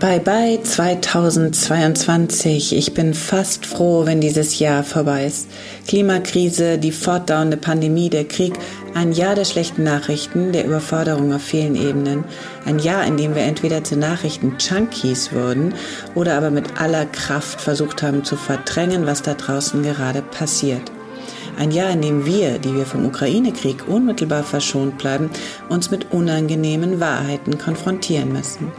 Bye bye 2022. Ich bin fast froh, wenn dieses Jahr vorbei ist. Klimakrise, die fortdauernde Pandemie, der Krieg, ein Jahr der schlechten Nachrichten, der Überforderung auf vielen Ebenen. Ein Jahr, in dem wir entweder zu Nachrichten-Junkies wurden oder aber mit aller Kraft versucht haben zu verdrängen, was da draußen gerade passiert. Ein Jahr, in dem wir, die wir vom Ukraine-Krieg unmittelbar verschont bleiben, uns mit unangenehmen Wahrheiten konfrontieren müssen.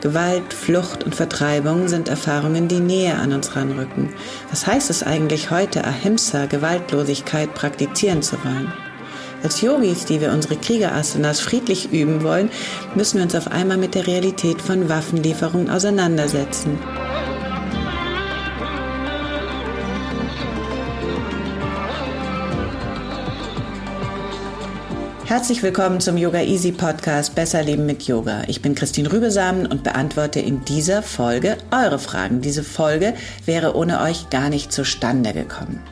Gewalt, Flucht und Vertreibung sind Erfahrungen, die näher an uns ranrücken. Was heißt es eigentlich heute, Ahimsa, Gewaltlosigkeit praktizieren zu wollen? Als Yogis, die wir unsere Kriegerasanas friedlich üben wollen, müssen wir uns auf einmal mit der Realität von Waffenlieferungen auseinandersetzen. Herzlich willkommen zum Yoga Easy Podcast Besser Leben mit Yoga. Ich bin Christine Rübesamen und beantworte in dieser Folge eure Fragen. Diese Folge wäre ohne euch gar nicht zustande gekommen.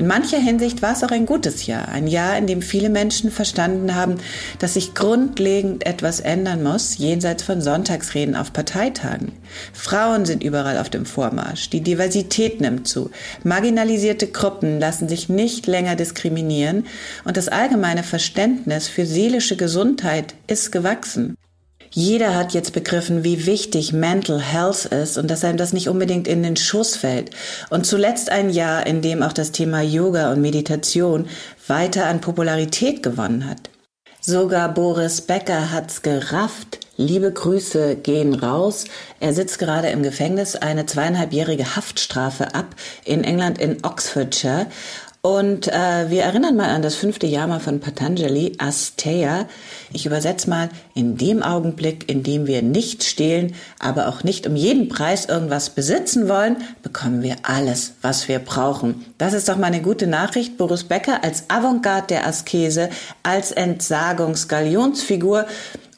In mancher Hinsicht war es auch ein gutes Jahr, ein Jahr, in dem viele Menschen verstanden haben, dass sich grundlegend etwas ändern muss, jenseits von Sonntagsreden auf Parteitagen. Frauen sind überall auf dem Vormarsch, die Diversität nimmt zu, marginalisierte Gruppen lassen sich nicht länger diskriminieren und das allgemeine Verständnis für seelische Gesundheit ist gewachsen. Jeder hat jetzt begriffen, wie wichtig Mental Health ist und dass einem das nicht unbedingt in den Schuss fällt. Und zuletzt ein Jahr, in dem auch das Thema Yoga und Meditation weiter an Popularität gewonnen hat. Sogar Boris Becker hat's gerafft. Liebe Grüße gehen raus. Er sitzt gerade im Gefängnis eine zweieinhalbjährige Haftstrafe ab in England in Oxfordshire und äh, wir erinnern mal an das fünfte Yama von Patanjali, Asteya. Ich übersetze mal, in dem Augenblick, in dem wir nicht stehlen, aber auch nicht um jeden Preis irgendwas besitzen wollen, bekommen wir alles, was wir brauchen. Das ist doch mal eine gute Nachricht. Boris Becker als Avantgarde der Askese, als Entsagungsgalionsfigur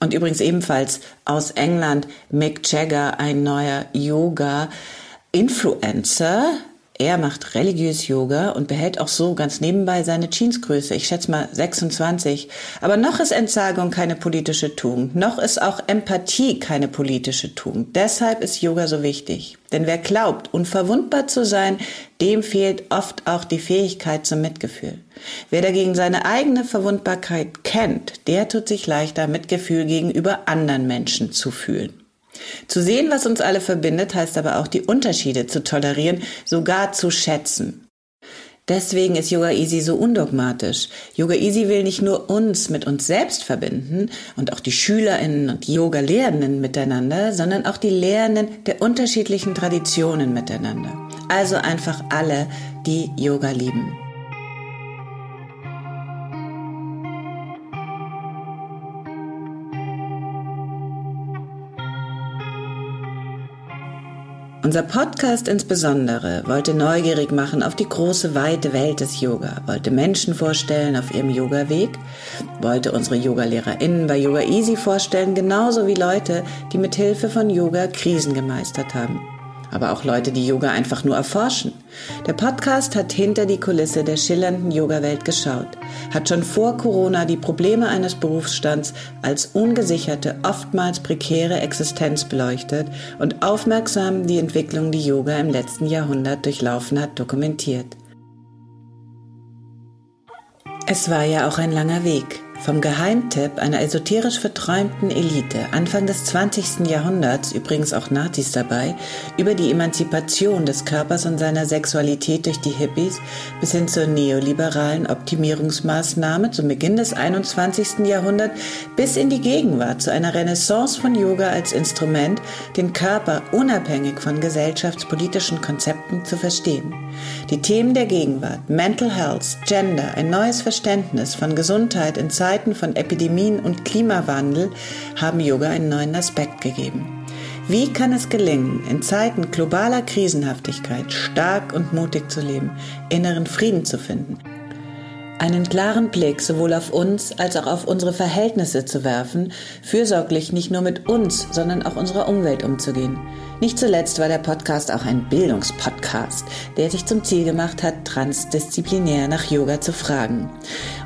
und übrigens ebenfalls aus England Mick Jagger, ein neuer Yoga-Influencer er macht religiös Yoga und behält auch so ganz nebenbei seine Jeansgröße. Ich schätze mal 26. Aber noch ist Entsagung keine politische Tugend. Noch ist auch Empathie keine politische Tugend. Deshalb ist Yoga so wichtig. Denn wer glaubt, unverwundbar zu sein, dem fehlt oft auch die Fähigkeit zum Mitgefühl. Wer dagegen seine eigene Verwundbarkeit kennt, der tut sich leichter, Mitgefühl gegenüber anderen Menschen zu fühlen. Zu sehen, was uns alle verbindet, heißt aber auch die Unterschiede zu tolerieren, sogar zu schätzen. Deswegen ist Yoga Easy so undogmatisch. Yoga Easy will nicht nur uns mit uns selbst verbinden und auch die Schülerinnen und Yoga-Lehrenden miteinander, sondern auch die Lehrenden der unterschiedlichen Traditionen miteinander. Also einfach alle, die Yoga lieben. Unser Podcast insbesondere wollte neugierig machen auf die große, weite Welt des Yoga, wollte Menschen vorstellen auf ihrem Yoga-Weg, wollte unsere Yoga-LehrerInnen bei Yoga Easy vorstellen, genauso wie Leute, die mit Hilfe von Yoga Krisen gemeistert haben aber auch Leute, die Yoga einfach nur erforschen. Der Podcast hat hinter die Kulisse der schillernden Yoga-Welt geschaut, hat schon vor Corona die Probleme eines Berufsstands als ungesicherte, oftmals prekäre Existenz beleuchtet und aufmerksam die Entwicklung, die Yoga im letzten Jahrhundert durchlaufen hat, dokumentiert. Es war ja auch ein langer Weg. Vom Geheimtipp einer esoterisch verträumten Elite Anfang des 20. Jahrhunderts, übrigens auch Nazis dabei, über die Emanzipation des Körpers und seiner Sexualität durch die Hippies bis hin zur neoliberalen Optimierungsmaßnahme zum Beginn des 21. Jahrhunderts bis in die Gegenwart zu einer Renaissance von Yoga als Instrument, den Körper unabhängig von gesellschaftspolitischen Konzepten zu verstehen. Die Themen der Gegenwart, Mental Health, Gender, ein neues Verständnis von Gesundheit in Zeiten von Epidemien und Klimawandel haben Yoga einen neuen Aspekt gegeben. Wie kann es gelingen, in Zeiten globaler Krisenhaftigkeit stark und mutig zu leben, inneren Frieden zu finden? einen klaren Blick sowohl auf uns als auch auf unsere Verhältnisse zu werfen, fürsorglich nicht nur mit uns, sondern auch unserer Umwelt umzugehen. Nicht zuletzt war der Podcast auch ein Bildungspodcast, der sich zum Ziel gemacht hat, transdisziplinär nach Yoga zu fragen.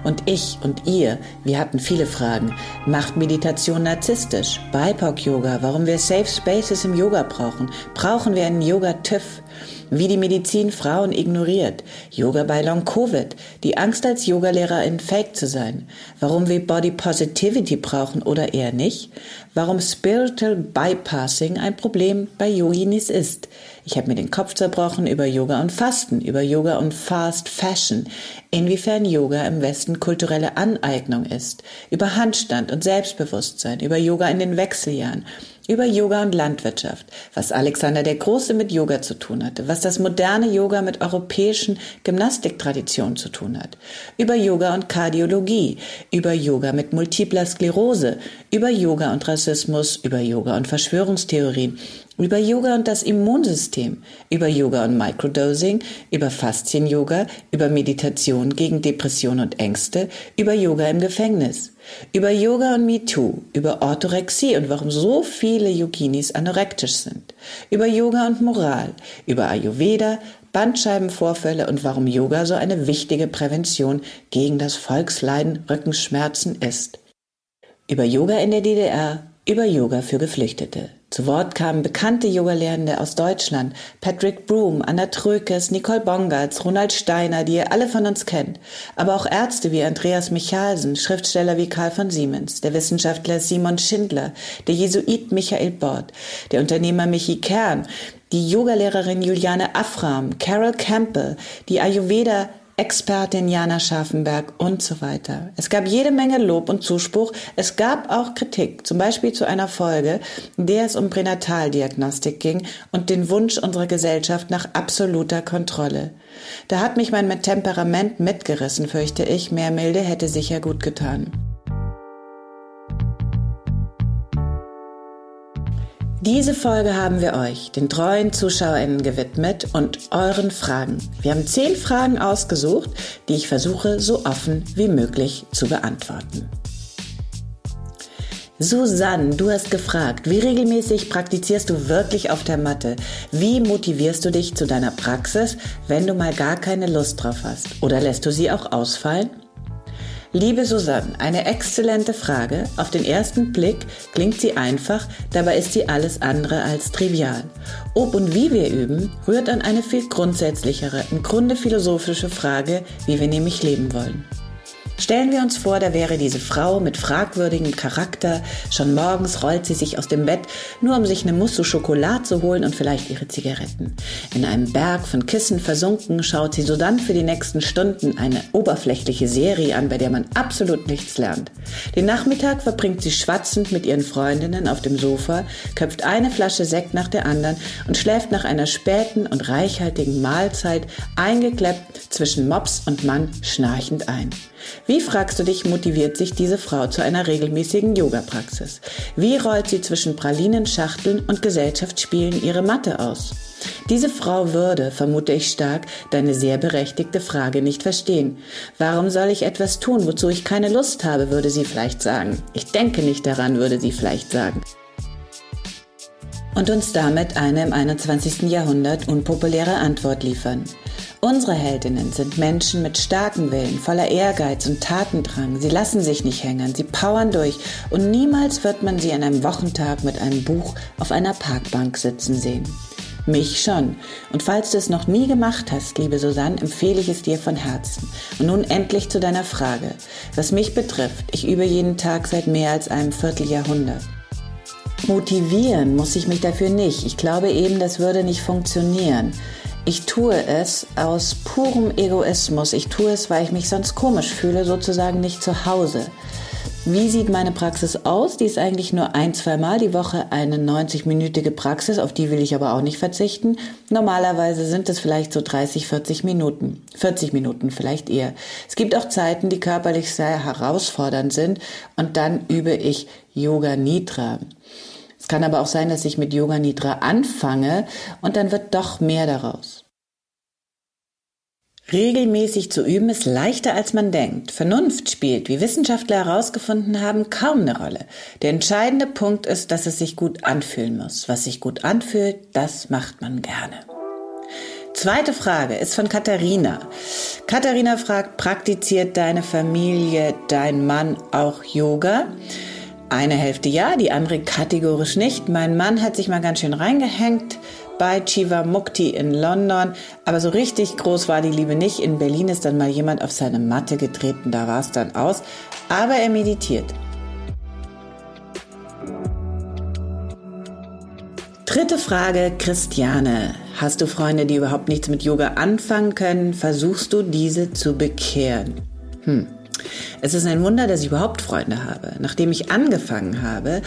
Und ich und ihr, wir hatten viele Fragen. Macht Meditation narzisstisch? BIPOC-Yoga? Warum wir Safe Spaces im Yoga brauchen? Brauchen wir einen Yoga-TÜV? wie die Medizin Frauen ignoriert, Yoga bei Long Covid, die Angst als Yogalehrerin fake zu sein, warum wir Body Positivity brauchen oder eher nicht, warum Spiritual Bypassing ein Problem bei Yoginis ist. Ich habe mir den Kopf zerbrochen über Yoga und Fasten, über Yoga und Fast Fashion, inwiefern Yoga im Westen kulturelle Aneignung ist, über Handstand und Selbstbewusstsein, über Yoga in den Wechseljahren, über Yoga und Landwirtschaft, was Alexander der Große mit Yoga zu tun hatte, was das moderne Yoga mit europäischen Gymnastiktraditionen zu tun hat, über Yoga und Kardiologie, über Yoga mit multipler Sklerose, über Yoga und Rassismus, über Yoga und Verschwörungstheorien, über Yoga und das Immunsystem, über Yoga und Microdosing, über Faszien-Yoga, über Meditation gegen Depression und Ängste, über Yoga im Gefängnis, über Yoga und MeToo, über Orthorexie und warum so viele Yoginis anorektisch sind, über Yoga und Moral, über Ayurveda, Bandscheibenvorfälle und warum Yoga so eine wichtige Prävention gegen das Volksleiden Rückenschmerzen ist. Über Yoga in der DDR, über Yoga für Geflüchtete. Zu Wort kamen bekannte Yogalehrende aus Deutschland, Patrick Broom, Anna Trökes, Nicole Bongartz, Ronald Steiner, die ihr alle von uns kennt, aber auch Ärzte wie Andreas Michalsen, Schriftsteller wie Karl von Siemens, der Wissenschaftler Simon Schindler, der Jesuit Michael Bort, der Unternehmer Michi Kern, die Yogalehrerin Juliane Afram, Carol Campbell, die Ayurveda Expertin Jana Scharfenberg und so weiter. Es gab jede Menge Lob und Zuspruch. Es gab auch Kritik, zum Beispiel zu einer Folge, in der es um Pränataldiagnostik ging und den Wunsch unserer Gesellschaft nach absoluter Kontrolle. Da hat mich mein Temperament mitgerissen, fürchte ich. Mehr Milde hätte sicher gut getan. Diese Folge haben wir euch, den treuen ZuschauerInnen, gewidmet und euren Fragen. Wir haben zehn Fragen ausgesucht, die ich versuche, so offen wie möglich zu beantworten. Susanne, du hast gefragt, wie regelmäßig praktizierst du wirklich auf der Matte? Wie motivierst du dich zu deiner Praxis, wenn du mal gar keine Lust drauf hast? Oder lässt du sie auch ausfallen? Liebe Susanne, eine exzellente Frage. Auf den ersten Blick klingt sie einfach, dabei ist sie alles andere als trivial. Ob und wie wir üben, rührt an eine viel grundsätzlichere, im Grunde philosophische Frage, wie wir nämlich leben wollen. Stellen wir uns vor, da wäre diese Frau mit fragwürdigem Charakter. Schon morgens rollt sie sich aus dem Bett, nur um sich eine Mousse Schokolade zu holen und vielleicht ihre Zigaretten. In einem Berg von Kissen versunken schaut sie so dann für die nächsten Stunden eine oberflächliche Serie an, bei der man absolut nichts lernt. Den Nachmittag verbringt sie schwatzend mit ihren Freundinnen auf dem Sofa, köpft eine Flasche Sekt nach der anderen und schläft nach einer späten und reichhaltigen Mahlzeit eingekleppt zwischen Mops und Mann schnarchend ein. Wie fragst du dich, motiviert sich diese Frau zu einer regelmäßigen Yoga-Praxis? Wie rollt sie zwischen Pralinenschachteln und Gesellschaftsspielen ihre Matte aus? Diese Frau würde, vermute ich stark, deine sehr berechtigte Frage nicht verstehen. Warum soll ich etwas tun, wozu ich keine Lust habe, würde sie vielleicht sagen. Ich denke nicht daran, würde sie vielleicht sagen und uns damit eine im 21. Jahrhundert unpopuläre Antwort liefern. Unsere Heldinnen sind Menschen mit starkem Willen, voller Ehrgeiz und Tatendrang. Sie lassen sich nicht hängen, sie powern durch und niemals wird man sie an einem Wochentag mit einem Buch auf einer Parkbank sitzen sehen. Mich schon. Und falls du es noch nie gemacht hast, liebe Susanne, empfehle ich es dir von Herzen. Und nun endlich zu deiner Frage. Was mich betrifft, ich übe jeden Tag seit mehr als einem Vierteljahrhundert. Motivieren muss ich mich dafür nicht. Ich glaube eben, das würde nicht funktionieren. Ich tue es aus purem Egoismus. Ich tue es, weil ich mich sonst komisch fühle, sozusagen nicht zu Hause. Wie sieht meine Praxis aus? Die ist eigentlich nur ein, zwei Mal die Woche eine 90-minütige Praxis, auf die will ich aber auch nicht verzichten. Normalerweise sind es vielleicht so 30, 40 Minuten. 40 Minuten vielleicht eher. Es gibt auch Zeiten, die körperlich sehr herausfordernd sind und dann übe ich Yoga Nidra. Es kann aber auch sein, dass ich mit Yoga Nidra anfange und dann wird doch mehr daraus. Regelmäßig zu üben ist leichter als man denkt. Vernunft spielt, wie Wissenschaftler herausgefunden haben, kaum eine Rolle. Der entscheidende Punkt ist, dass es sich gut anfühlen muss. Was sich gut anfühlt, das macht man gerne. Zweite Frage ist von Katharina. Katharina fragt, praktiziert deine Familie, dein Mann auch Yoga? Eine Hälfte ja, die andere kategorisch nicht. Mein Mann hat sich mal ganz schön reingehängt bei Chiva Mukti in London. Aber so richtig groß war die Liebe nicht. In Berlin ist dann mal jemand auf seine Matte getreten, da war es dann aus. Aber er meditiert. Dritte Frage, Christiane. Hast du Freunde, die überhaupt nichts mit Yoga anfangen können? Versuchst du diese zu bekehren? Hm. Es ist ein Wunder, dass ich überhaupt Freunde habe. Nachdem ich angefangen habe,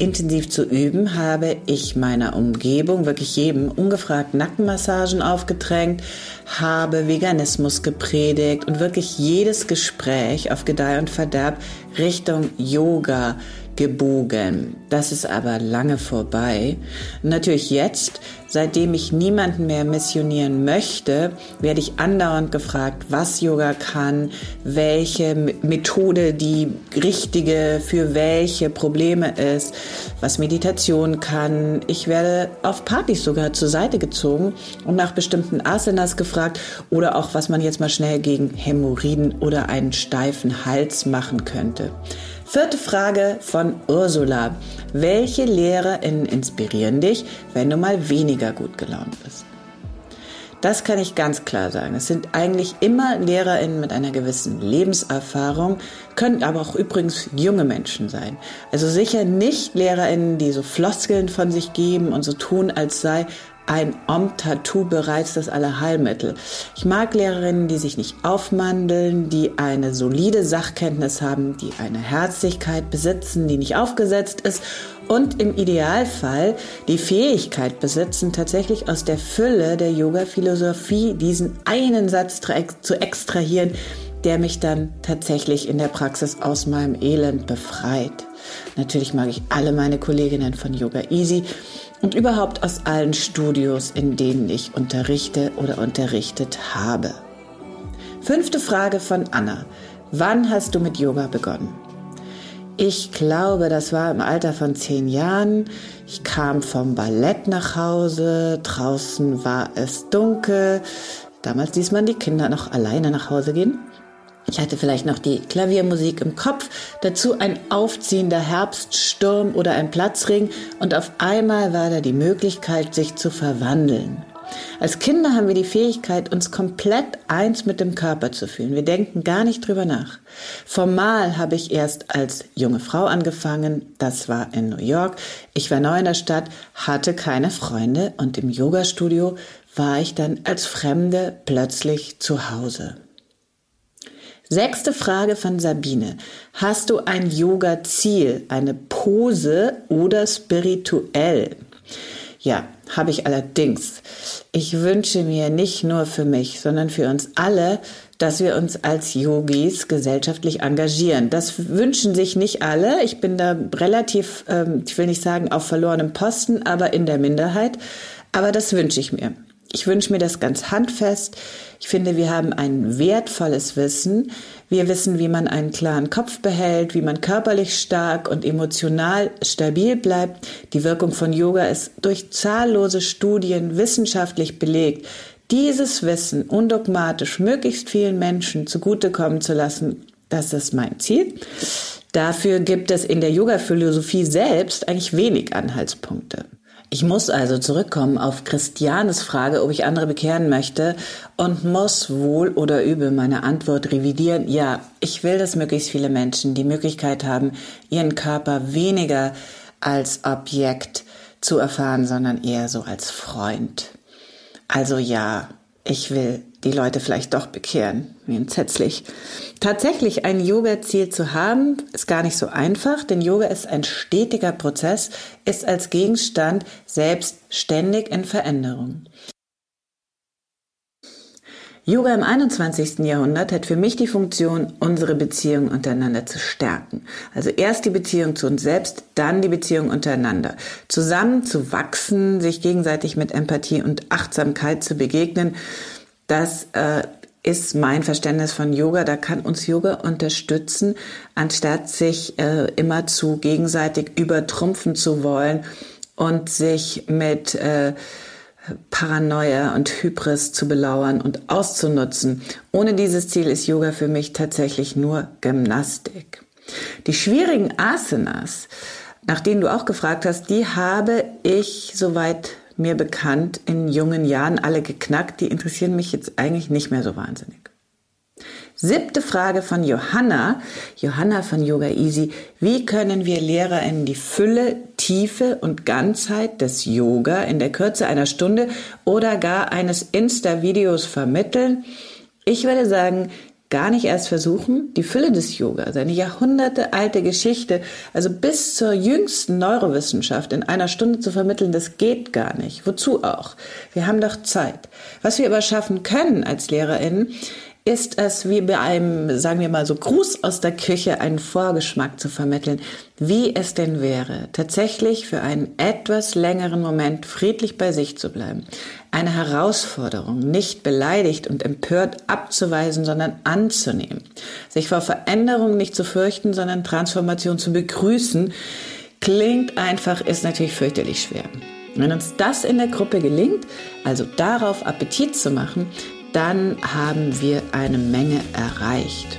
intensiv zu üben, habe ich meiner Umgebung, wirklich jedem, ungefragt Nackenmassagen aufgedrängt, habe Veganismus gepredigt und wirklich jedes Gespräch auf Gedeih und Verderb Richtung Yoga gebogen. Das ist aber lange vorbei. natürlich jetzt, seitdem ich niemanden mehr missionieren möchte, werde ich andauernd gefragt, was Yoga kann, welche Methode die richtige für welche Probleme ist, was Meditation kann. Ich werde auf Partys sogar zur Seite gezogen und nach bestimmten Asanas gefragt oder auch, was man jetzt mal schnell gegen Hämorrhoiden oder einen steifen Hals machen könnte. Vierte Frage von Ursula. Welche LehrerInnen inspirieren dich, wenn du mal weniger gut gelaunt bist? Das kann ich ganz klar sagen. Es sind eigentlich immer LehrerInnen mit einer gewissen Lebenserfahrung, können aber auch übrigens junge Menschen sein. Also sicher nicht LehrerInnen, die so Floskeln von sich geben und so tun, als sei ein Om-Tattoo bereits das Allerheilmittel. Ich mag Lehrerinnen, die sich nicht aufmandeln, die eine solide Sachkenntnis haben, die eine Herzlichkeit besitzen, die nicht aufgesetzt ist und im Idealfall die Fähigkeit besitzen, tatsächlich aus der Fülle der Yoga-Philosophie diesen einen Satz zu extrahieren, der mich dann tatsächlich in der Praxis aus meinem Elend befreit. Natürlich mag ich alle meine Kolleginnen von Yoga Easy und überhaupt aus allen Studios, in denen ich unterrichte oder unterrichtet habe. Fünfte Frage von Anna. Wann hast du mit Yoga begonnen? Ich glaube, das war im Alter von zehn Jahren. Ich kam vom Ballett nach Hause. Draußen war es dunkel. Damals ließ man die Kinder noch alleine nach Hause gehen. Ich hatte vielleicht noch die Klaviermusik im Kopf, dazu ein aufziehender Herbststurm oder ein Platzring und auf einmal war da die Möglichkeit, sich zu verwandeln. Als Kinder haben wir die Fähigkeit, uns komplett eins mit dem Körper zu fühlen. Wir denken gar nicht drüber nach. Formal habe ich erst als junge Frau angefangen. Das war in New York. Ich war neu in der Stadt, hatte keine Freunde und im Yogastudio war ich dann als Fremde plötzlich zu Hause. Sechste Frage von Sabine. Hast du ein Yoga-Ziel, eine Pose oder spirituell? Ja, habe ich allerdings. Ich wünsche mir nicht nur für mich, sondern für uns alle, dass wir uns als Yogis gesellschaftlich engagieren. Das wünschen sich nicht alle. Ich bin da relativ, ähm, ich will nicht sagen auf verlorenem Posten, aber in der Minderheit. Aber das wünsche ich mir. Ich wünsche mir das ganz handfest. Ich finde, wir haben ein wertvolles Wissen. Wir wissen, wie man einen klaren Kopf behält, wie man körperlich stark und emotional stabil bleibt. Die Wirkung von Yoga ist durch zahllose Studien wissenschaftlich belegt. Dieses Wissen undogmatisch möglichst vielen Menschen zugutekommen zu lassen, das ist mein Ziel. Dafür gibt es in der Yoga-Philosophie selbst eigentlich wenig Anhaltspunkte. Ich muss also zurückkommen auf Christianes Frage, ob ich andere bekehren möchte und muss wohl oder übel meine Antwort revidieren. Ja, ich will, dass möglichst viele Menschen die Möglichkeit haben, ihren Körper weniger als Objekt zu erfahren, sondern eher so als Freund. Also ja, ich will die Leute vielleicht doch bekehren. Wie entsetzlich. Tatsächlich ein Yoga-Ziel zu haben, ist gar nicht so einfach, denn Yoga ist ein stetiger Prozess, ist als Gegenstand selbst ständig in Veränderung. Yoga im 21. Jahrhundert hat für mich die Funktion, unsere Beziehung untereinander zu stärken. Also erst die Beziehung zu uns selbst, dann die Beziehung untereinander. Zusammen zu wachsen, sich gegenseitig mit Empathie und Achtsamkeit zu begegnen, das äh, ist mein Verständnis von Yoga. Da kann uns Yoga unterstützen, anstatt sich äh, immer zu gegenseitig übertrumpfen zu wollen und sich mit äh, Paranoia und Hybris zu belauern und auszunutzen. Ohne dieses Ziel ist Yoga für mich tatsächlich nur Gymnastik. Die schwierigen Asanas, nach denen du auch gefragt hast, die habe ich soweit mir bekannt in jungen Jahren alle geknackt. Die interessieren mich jetzt eigentlich nicht mehr so wahnsinnig. Siebte Frage von Johanna. Johanna von Yoga Easy. Wie können wir LehrerInnen die Fülle, Tiefe und Ganzheit des Yoga in der Kürze einer Stunde oder gar eines Insta-Videos vermitteln? Ich würde sagen, gar nicht erst versuchen, die Fülle des Yoga, seine jahrhundertealte Geschichte, also bis zur jüngsten Neurowissenschaft in einer Stunde zu vermitteln, das geht gar nicht. Wozu auch? Wir haben doch Zeit. Was wir aber schaffen können als LehrerInnen, ist es wie bei einem, sagen wir mal so, Gruß aus der Küche, einen Vorgeschmack zu vermitteln, wie es denn wäre, tatsächlich für einen etwas längeren Moment friedlich bei sich zu bleiben. Eine Herausforderung, nicht beleidigt und empört abzuweisen, sondern anzunehmen. Sich vor Veränderung nicht zu fürchten, sondern Transformation zu begrüßen, klingt einfach, ist natürlich fürchterlich schwer. Wenn uns das in der Gruppe gelingt, also darauf Appetit zu machen, dann haben wir eine Menge erreicht.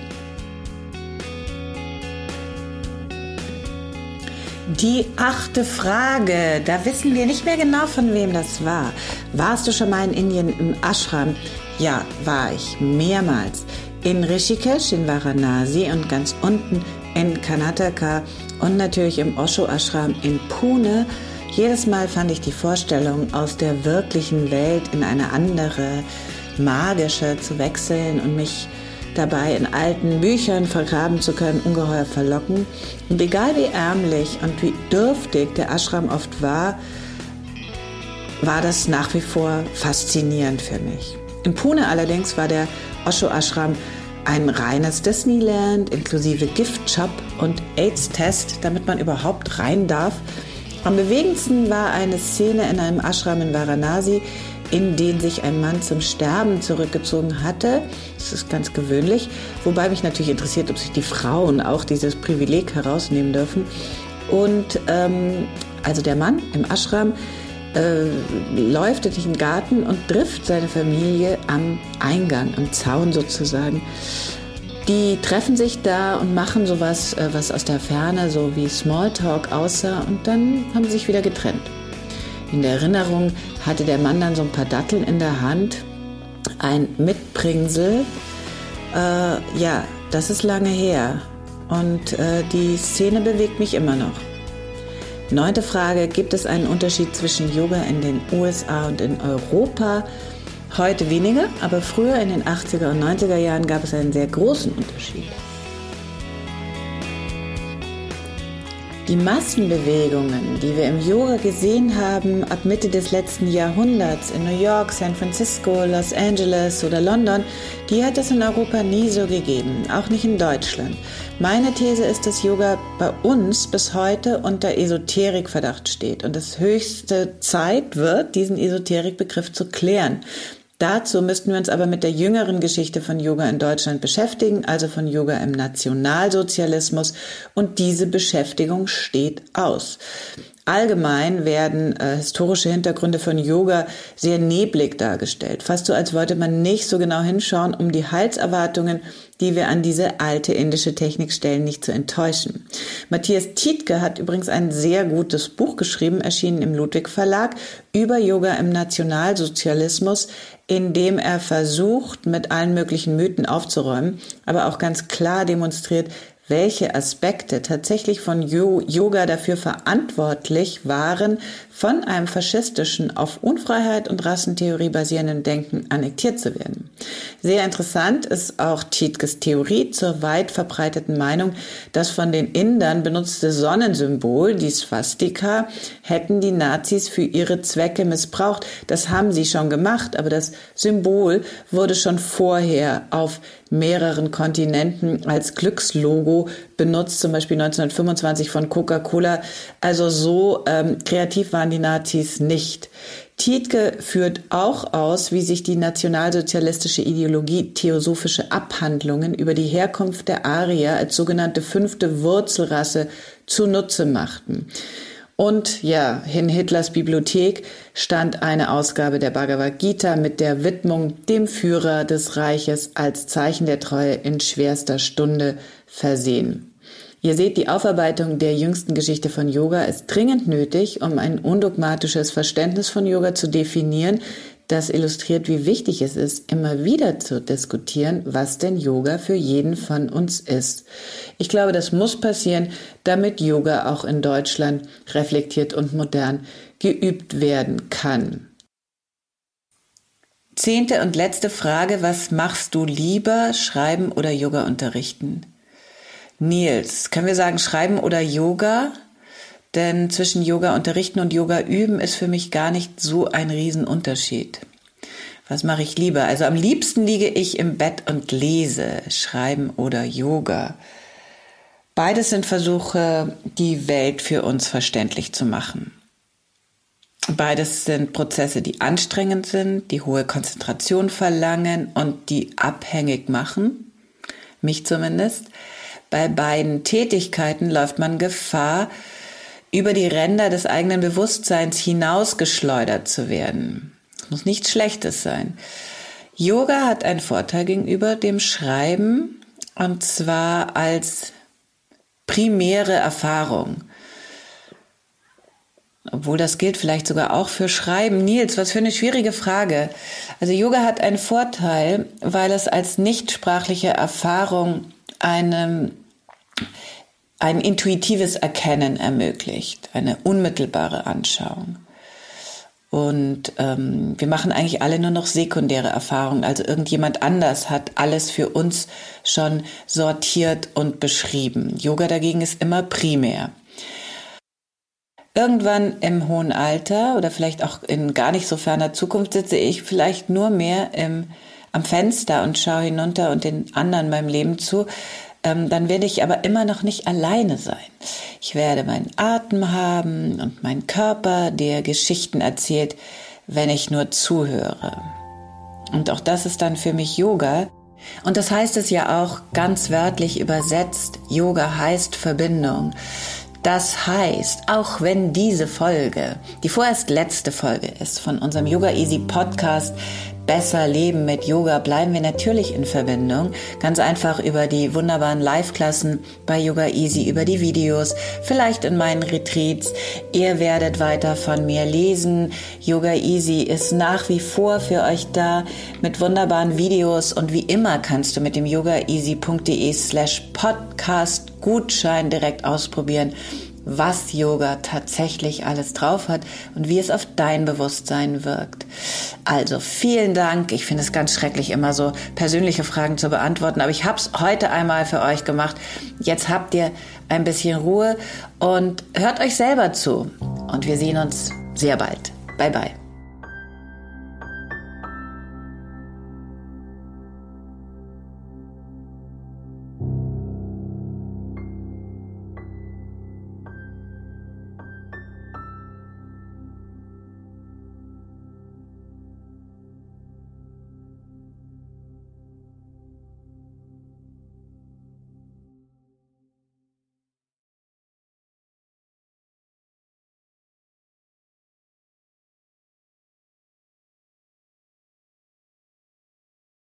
Die achte Frage, da wissen wir nicht mehr genau, von wem das war. Warst du schon mal in Indien im Ashram? Ja, war ich mehrmals. In Rishikesh, in Varanasi und ganz unten in Karnataka und natürlich im Osho Ashram in Pune. Jedes Mal fand ich die Vorstellung, aus der wirklichen Welt in eine andere Magische zu wechseln und mich dabei in alten Büchern vergraben zu können, ungeheuer verlocken. Und egal wie ärmlich und wie dürftig der Ashram oft war, war das nach wie vor faszinierend für mich. In Pune allerdings war der Osho Ashram ein reines Disneyland inklusive Giftshop und AIDS-Test, damit man überhaupt rein darf. Am bewegendsten war eine Szene in einem Ashram in Varanasi, in den sich ein Mann zum Sterben zurückgezogen hatte. Das ist ganz gewöhnlich. Wobei mich natürlich interessiert, ob sich die Frauen auch dieses Privileg herausnehmen dürfen. Und ähm, also der Mann im Ashram äh, läuft durch den Garten und trifft seine Familie am Eingang, am Zaun sozusagen. Die treffen sich da und machen sowas, äh, was aus der Ferne so wie Smalltalk aussah und dann haben sie sich wieder getrennt. In der Erinnerung hatte der Mann dann so ein paar Datteln in der Hand, ein Mitbringsel. Äh, ja, das ist lange her und äh, die Szene bewegt mich immer noch. Neunte Frage, gibt es einen Unterschied zwischen Yoga in den USA und in Europa? Heute weniger, aber früher in den 80er und 90er Jahren gab es einen sehr großen Unterschied. Die Massenbewegungen, die wir im Yoga gesehen haben ab Mitte des letzten Jahrhunderts in New York, San Francisco, Los Angeles oder London, die hat es in Europa nie so gegeben, auch nicht in Deutschland. Meine These ist, dass Yoga bei uns bis heute unter Esoterikverdacht steht und es höchste Zeit wird, diesen Esoterikbegriff zu klären. Dazu müssten wir uns aber mit der jüngeren Geschichte von Yoga in Deutschland beschäftigen, also von Yoga im Nationalsozialismus. Und diese Beschäftigung steht aus. Allgemein werden äh, historische Hintergründe von Yoga sehr neblig dargestellt, fast so als wollte man nicht so genau hinschauen, um die Heilserwartungen, die wir an diese alte indische Technik stellen, nicht zu enttäuschen. Matthias Tietke hat übrigens ein sehr gutes Buch geschrieben, erschienen im Ludwig Verlag, über Yoga im Nationalsozialismus, in dem er versucht, mit allen möglichen Mythen aufzuräumen, aber auch ganz klar demonstriert, welche Aspekte tatsächlich von Yoga dafür verantwortlich waren, von einem faschistischen, auf Unfreiheit und Rassentheorie basierenden Denken annektiert zu werden. Sehr interessant ist auch Tietkes Theorie zur weit verbreiteten Meinung, das von den Indern benutzte Sonnensymbol, die Swastika, hätten die Nazis für ihre Zwecke missbraucht. Das haben sie schon gemacht, aber das Symbol wurde schon vorher auf mehreren Kontinenten als Glückslogo benutzt, zum Beispiel 1925 von Coca-Cola. Also so ähm, kreativ waren die Nazis nicht. Tietke führt auch aus, wie sich die nationalsozialistische Ideologie theosophische Abhandlungen über die Herkunft der Arier als sogenannte fünfte Wurzelrasse zunutze machten. Und ja, in Hitlers Bibliothek stand eine Ausgabe der Bhagavad Gita mit der Widmung dem Führer des Reiches als Zeichen der Treue in schwerster Stunde versehen. Ihr seht, die Aufarbeitung der jüngsten Geschichte von Yoga ist dringend nötig, um ein undogmatisches Verständnis von Yoga zu definieren, das illustriert, wie wichtig es ist, immer wieder zu diskutieren, was denn Yoga für jeden von uns ist. Ich glaube, das muss passieren, damit Yoga auch in Deutschland reflektiert und modern geübt werden kann. Zehnte und letzte Frage, was machst du lieber, schreiben oder Yoga unterrichten? Nils, können wir sagen Schreiben oder Yoga? Denn zwischen Yoga unterrichten und Yoga üben ist für mich gar nicht so ein Riesenunterschied. Was mache ich lieber? Also am liebsten liege ich im Bett und lese, Schreiben oder Yoga. Beides sind Versuche, die Welt für uns verständlich zu machen. Beides sind Prozesse, die anstrengend sind, die hohe Konzentration verlangen und die abhängig machen, mich zumindest. Bei beiden Tätigkeiten läuft man Gefahr, über die Ränder des eigenen Bewusstseins hinausgeschleudert zu werden. Das muss nichts Schlechtes sein. Yoga hat einen Vorteil gegenüber dem Schreiben, und zwar als primäre Erfahrung. Obwohl das gilt vielleicht sogar auch für Schreiben. Nils, was für eine schwierige Frage. Also Yoga hat einen Vorteil, weil es als nichtsprachliche Erfahrung einem ein intuitives Erkennen ermöglicht, eine unmittelbare Anschauung. Und ähm, wir machen eigentlich alle nur noch sekundäre Erfahrungen. Also irgendjemand anders hat alles für uns schon sortiert und beschrieben. Yoga dagegen ist immer primär. Irgendwann im hohen Alter oder vielleicht auch in gar nicht so ferner Zukunft sitze ich vielleicht nur mehr im, am Fenster und schaue hinunter und den anderen meinem Leben zu, ähm, dann werde ich aber immer noch nicht alleine sein. Ich werde meinen Atem haben und meinen Körper, der Geschichten erzählt, wenn ich nur zuhöre. Und auch das ist dann für mich Yoga. Und das heißt es ja auch ganz wörtlich übersetzt, Yoga heißt Verbindung. Das heißt, auch wenn diese Folge die vorerst letzte Folge ist von unserem Yoga Easy Podcast, besser leben mit Yoga, bleiben wir natürlich in Verbindung. Ganz einfach über die wunderbaren Live-Klassen bei Yoga Easy, über die Videos, vielleicht in meinen Retreats. Ihr werdet weiter von mir lesen. Yoga Easy ist nach wie vor für euch da mit wunderbaren Videos und wie immer kannst du mit dem yogaeasy.de slash podcast Gutschein direkt ausprobieren was Yoga tatsächlich alles drauf hat und wie es auf dein Bewusstsein wirkt. Also vielen Dank. Ich finde es ganz schrecklich, immer so persönliche Fragen zu beantworten, aber ich habe es heute einmal für euch gemacht. Jetzt habt ihr ein bisschen Ruhe und hört euch selber zu. Und wir sehen uns sehr bald. Bye bye.